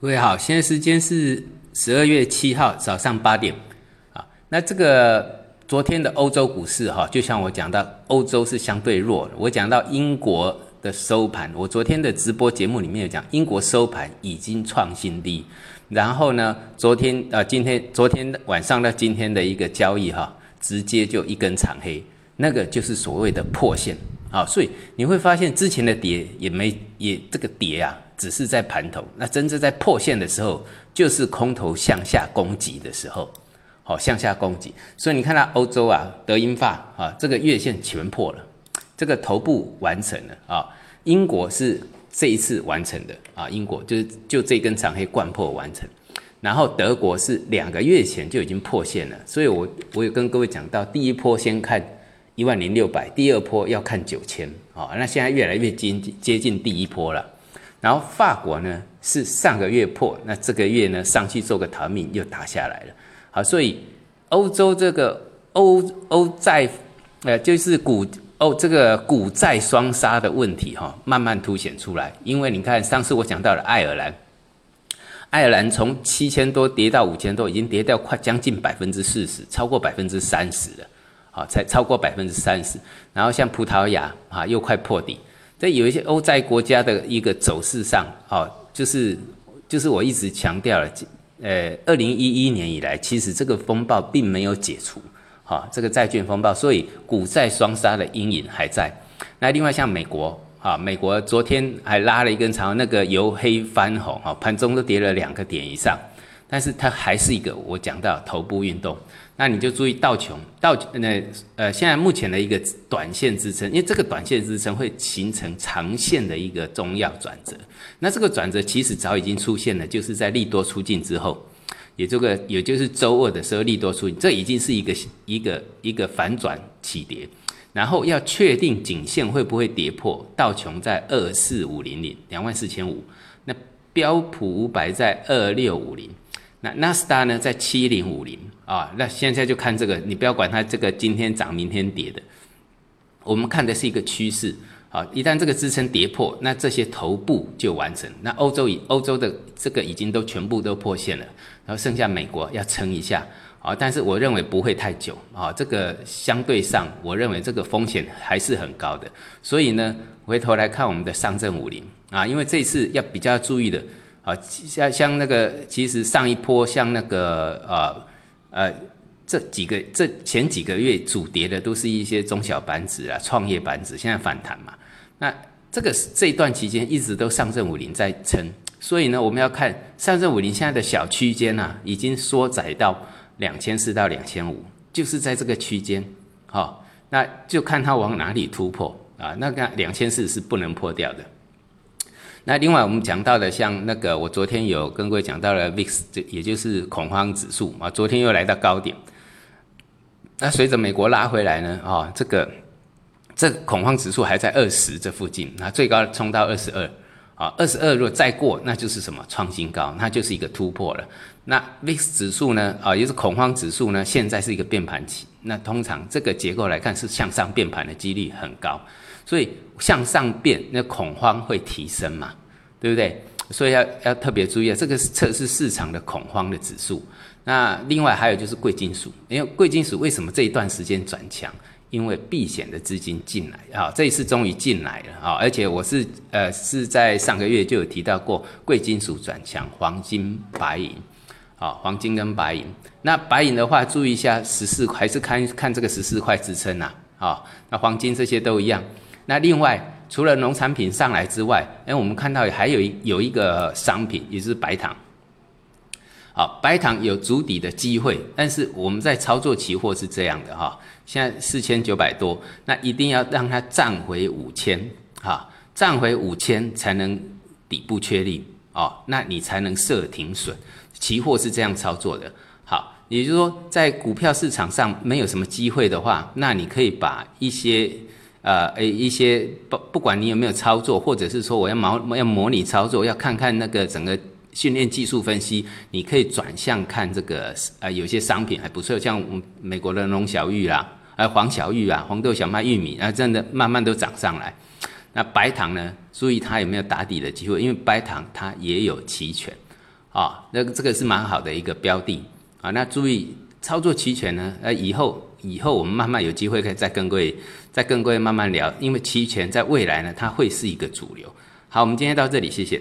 各位好，现在时间是十二月七号早上八点啊。那这个昨天的欧洲股市哈，就像我讲到，欧洲是相对弱的。我讲到英国的收盘，我昨天的直播节目里面有讲，英国收盘已经创新低。然后呢，昨天呃，今天昨天晚上到今天的一个交易哈，直接就一根长黑，那个就是所谓的破线啊。所以你会发现之前的跌也没也这个跌啊。只是在盘头，那真正在破线的时候，就是空头向下攻击的时候，好向下攻击。所以你看到欧洲啊，德英法啊，这个月线全破了，这个头部完成了啊。英国是这一次完成的啊，英国就是就这根长黑贯破完成。然后德国是两个月前就已经破线了，所以我我有跟各位讲到，第一波先看一万零六百，第二波要看九千啊。那现在越来越接近接近第一波了。然后法国呢是上个月破，那这个月呢上去做个逃命又打下来了。好，所以欧洲这个欧欧债，呃，就是股欧这个股债双杀的问题哈，慢慢凸显出来。因为你看上次我讲到了爱尔兰，爱尔兰从七千多跌到五千多，已经跌掉快将近百分之四十，超过百分之三十了。好，才超过百分之三十。然后像葡萄牙啊，又快破底。在有一些欧债国家的一个走势上，哦，就是就是我一直强调了，呃，二零一一年以来，其实这个风暴并没有解除，哈，这个债券风暴，所以股债双杀的阴影还在。那另外像美国，哈，美国昨天还拉了一根长，那个由黑翻红，哈，盘中都跌了两个点以上，但是它还是一个我讲到头部运动。那你就注意道琼，道那呃，现在目前的一个短线支撑，因为这个短线支撑会形成长线的一个重要转折。那这个转折其实早已经出现了，就是在利多出尽之后，也这个也就是周二的时候利多出尽，这已经是一个一个一个反转起跌。然后要确定颈线会不会跌破，道琼在二四五零零两万四千五，那标普五百在二六五零。那纳斯达呢，在七零五零啊，那现在就看这个，你不要管它这个今天涨明天跌的，我们看的是一个趋势啊。一旦这个支撑跌破，那这些头部就完成。那欧洲以欧洲的这个已经都全部都破线了，然后剩下美国要撑一下啊，但是我认为不会太久啊。这个相对上，我认为这个风险还是很高的。所以呢，回头来看我们的上证五零啊，因为这次要比较注意的。啊，像像那个，其实上一波像那个呃呃，这几个这前几个月主跌的都是一些中小板指啊、创业板指，现在反弹嘛。那这个这一段期间一直都上证五零在撑，所以呢，我们要看上证五零现在的小区间呐，已经缩窄到两千四到两千五，就是在这个区间，好，那就看它往哪里突破啊。那个两千四是不能破掉的。那另外我们讲到的，像那个我昨天有跟各位讲到了 VIX，这也就是恐慌指数啊，昨天又来到高点。那随着美国拉回来呢，啊，这个这恐慌指数还在二十这附近，那最高冲到二十二，啊，二十二如果再过，那就是什么创新高，那就是一个突破了。那 VIX 指数呢，啊，也是恐慌指数呢，现在是一个变盘期，那通常这个结构来看是向上变盘的几率很高。所以向上变，那恐慌会提升嘛，对不对？所以要要特别注意啊，这个是测试市场的恐慌的指数。那另外还有就是贵金属，因为贵金属为什么这一段时间转强？因为避险的资金进来啊，这一次终于进来了啊！而且我是呃是在上个月就有提到过，贵金属转强，黄金、白银，啊，黄金跟白银。那白银的话，注意一下十四，还是看看这个十四块支撑呐，啊，那黄金这些都一样。那另外，除了农产品上来之外，哎，我们看到还有一有一个商品，也就是白糖。好，白糖有筑底的机会，但是我们在操作期货是这样的哈，现在四千九百多，那一定要让它站回五千，哈，站回五千才能底部确立哦，那你才能设停损。期货是这样操作的。好，也就是说，在股票市场上没有什么机会的话，那你可以把一些。呃，诶，一些不不管你有没有操作，或者是说我要模要模拟操作，要看看那个整个训练技术分析，你可以转向看这个呃，有些商品还不错，像美国的龙小玉啦，呃黄小玉啊，黄豆、小麦、玉米啊，真的慢慢都涨上来。那白糖呢？注意它有没有打底的机会，因为白糖它也有期权。啊，那这个是蛮好的一个标的啊。那注意操作期权呢，呃，以后以后我们慢慢有机会可以再跟各位再跟各位慢慢聊，因为期权在未来呢，它会是一个主流。好，我们今天到这里，谢谢。